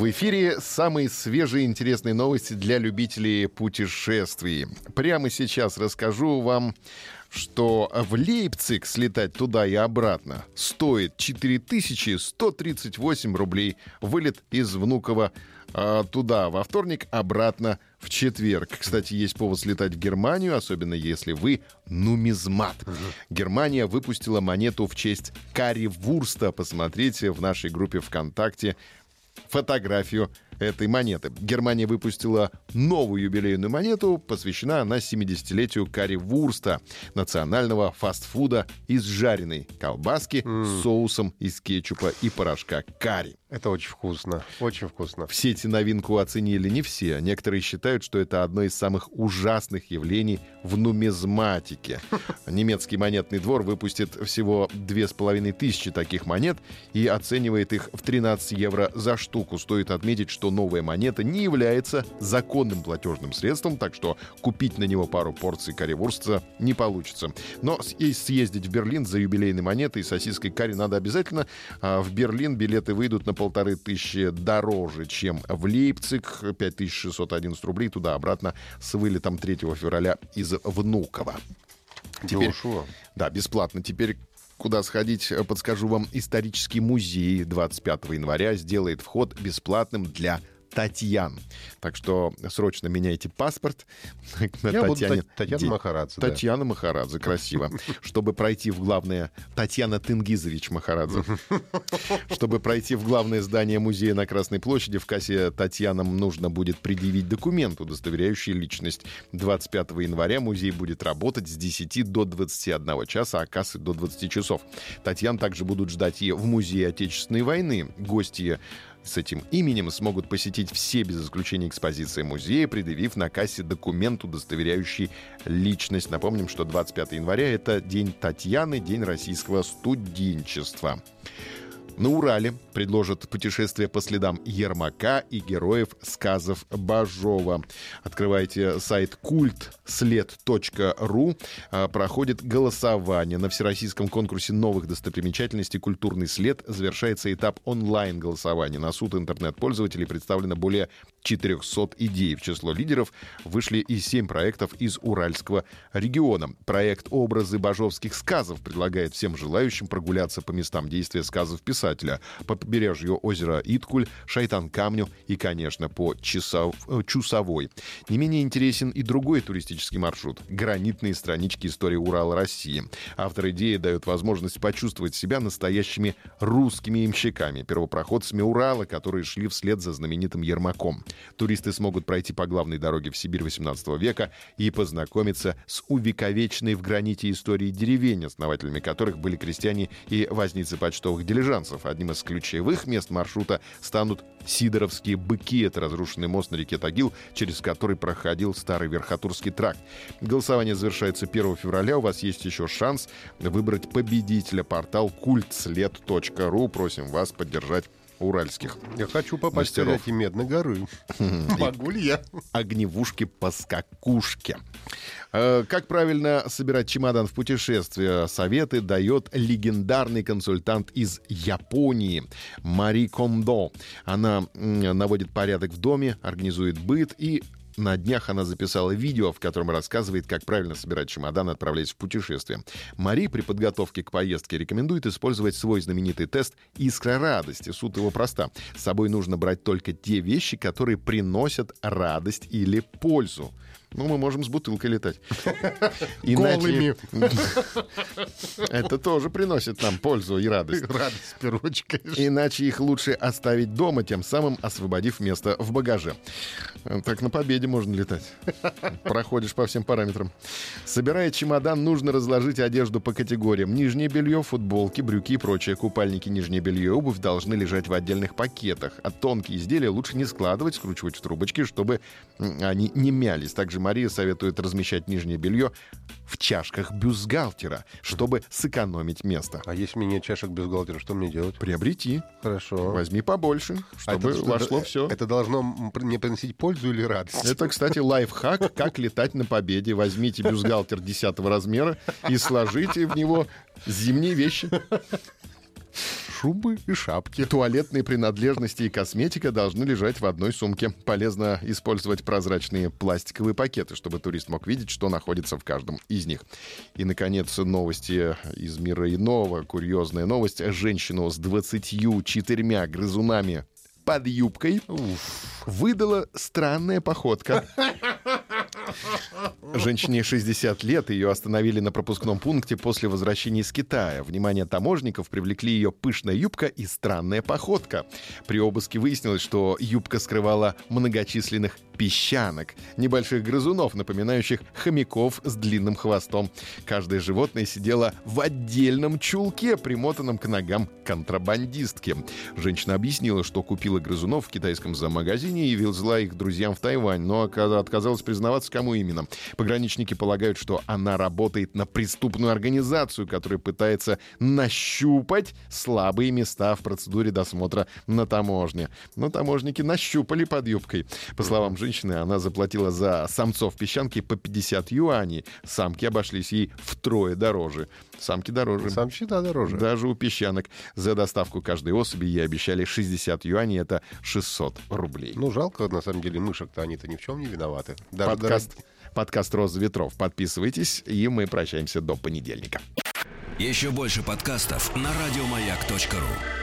В эфире самые свежие интересные новости для любителей путешествий. Прямо сейчас расскажу вам, что в Лейпциг слетать туда и обратно стоит 4138 рублей. Вылет из Внуково а, туда во вторник, обратно в четверг. Кстати, есть повод слетать в Германию, особенно если вы нумизмат. Германия выпустила монету в честь Карри Вурста. Посмотрите в нашей группе ВКонтакте фотографию этой монеты. Германия выпустила новую юбилейную монету, посвящена она 70-летию Карри Вурста, национального фастфуда из жареной колбаски mm. с соусом из кетчупа и порошка карри. Это очень вкусно, очень вкусно. В сети новинку оценили не все. Некоторые считают, что это одно из самых ужасных явлений в нумизматике. Немецкий монетный двор выпустит всего две с половиной тысячи таких монет и оценивает их в 13 евро за штуку. Стоит отметить, что новая монета не является законным платежным средством, так что купить на него пару порций карри-вурста не получится. Но съездить в Берлин за юбилейной монетой и сосиской карри надо обязательно. А в Берлин билеты выйдут на полторы тысячи дороже, чем в Лейпциг. 5611 рублей туда-обратно с вылетом 3 февраля из Внуково. Теперь, Дешево. Да, бесплатно. Теперь куда сходить, подскажу вам. Исторический музей 25 января сделает вход бесплатным для Татьян. Так что срочно меняйте паспорт на Я Татьяне. Буду Татьяна Махарадзе. Татьяна да. Махарадзе, красиво. Чтобы пройти в главное... Татьяна Тенгизович Махарадзе. Чтобы пройти в главное здание музея на Красной площади, в кассе Татьянам нужно будет предъявить документ, удостоверяющий личность. 25 января музей будет работать с 10 до 21 часа, а кассы до 20 часов. Татьян также будут ждать и в Музее Отечественной войны. Гости с этим именем смогут посетить все без исключения экспозиции музея, предъявив на кассе документ, удостоверяющий личность. Напомним, что 25 января — это День Татьяны, День российского студенчества. На Урале предложат путешествие по следам Ермака и героев сказов Бажова. Открывайте сайт культслед.ру. А, проходит голосование. На всероссийском конкурсе новых достопримечательностей «Культурный след» завершается этап онлайн-голосования. На суд интернет-пользователей представлено более 400 идей. В число лидеров вышли и 7 проектов из Уральского региона. Проект «Образы бажовских сказов» предлагает всем желающим прогуляться по местам действия сказов писателя, по побережью озера Иткуль, Шайтан-Камню и, конечно, по Часов... Э, Чусовой. Не менее интересен и другой туристический маршрут — гранитные странички истории Урала России. Автор идеи дает возможность почувствовать себя настоящими русскими имщиками, первопроходцами Урала, которые шли вслед за знаменитым Ермаком. Туристы смогут пройти по главной дороге в Сибирь XVIII века и познакомиться с увековеченной в граните историей деревень, основателями которых были крестьяне и возницы почтовых дилижансов. Одним из ключевых мест маршрута станут Сидоровские быки. Это разрушенный мост на реке Тагил, через который проходил старый Верхотурский тракт. Голосование завершается 1 февраля. У вас есть еще шанс выбрать победителя. Портал культслед.ру. Просим вас поддержать уральских Я хочу попасть мастеров. в эти Медной горы. Могу ли я? Огневушки по скакушке. Э, как правильно собирать чемодан в путешествие? Советы дает легендарный консультант из Японии Мари Кондо. Она наводит порядок в доме, организует быт и на днях она записала видео, в котором рассказывает, как правильно собирать чемодан отправляясь в путешествие. Мари при подготовке к поездке рекомендует использовать свой знаменитый тест «Искра радости». Суть его проста. С собой нужно брать только те вещи, которые приносят радость или пользу. Ну, мы можем с бутылкой летать. Иначе... Это тоже приносит нам пользу и радость. Радость, очередь. Иначе их лучше оставить дома, тем самым освободив место в багаже. Так на победе можно летать. Проходишь по всем параметрам. Собирая чемодан, нужно разложить одежду по категориям. Нижнее белье, футболки, брюки и прочее. Купальники, нижнее белье и обувь должны лежать в отдельных пакетах. А тонкие изделия лучше не складывать, скручивать в трубочки, чтобы они не мялись. Также Мария советует размещать нижнее белье в чашках бюстгальтера, чтобы сэкономить место. А если мне нет чашек бюстгальтера, что мне делать? Приобрети. Хорошо. Возьми побольше, чтобы а это, вошло это, все. Это должно мне приносить пользу или радость? Это, кстати, лайфхак, как летать на победе. Возьмите бюстгальтер 10 размера и сложите в него зимние вещи шубы и шапки. Туалетные принадлежности и косметика должны лежать в одной сумке. Полезно использовать прозрачные пластиковые пакеты, чтобы турист мог видеть, что находится в каждом из них. И, наконец, новости из мира иного. Курьезная новость. Женщину с 24 грызунами под юбкой Уф. выдала странная походка. Женщине 60 лет, ее остановили на пропускном пункте после возвращения из Китая. Внимание таможников привлекли ее пышная юбка и странная походка. При обыске выяснилось, что юбка скрывала многочисленных песчанок, небольших грызунов, напоминающих хомяков с длинным хвостом. Каждое животное сидело в отдельном чулке, примотанном к ногам контрабандистки. Женщина объяснила, что купила грызунов в китайском зоомагазине и везла их друзьям в Тайвань, но отказалась признаваться, кому именно. Пограничники полагают, что она работает на преступную организацию, которая пытается нащупать слабые места в процедуре досмотра на таможне. Но таможники нащупали под юбкой. По словам женщины, женщины она заплатила за самцов песчанки по 50 юаней. Самки обошлись ей втрое дороже. Самки дороже. Самки, да, дороже. Даже у песчанок. За доставку каждой особи ей обещали 60 юаней, это 600 рублей. Ну, жалко, на самом деле, мышек-то они-то ни в чем не виноваты. Даже подкаст, дорог... подкаст «Роза ветров». Подписывайтесь, и мы прощаемся до понедельника. Еще больше подкастов на радиомаяк.ру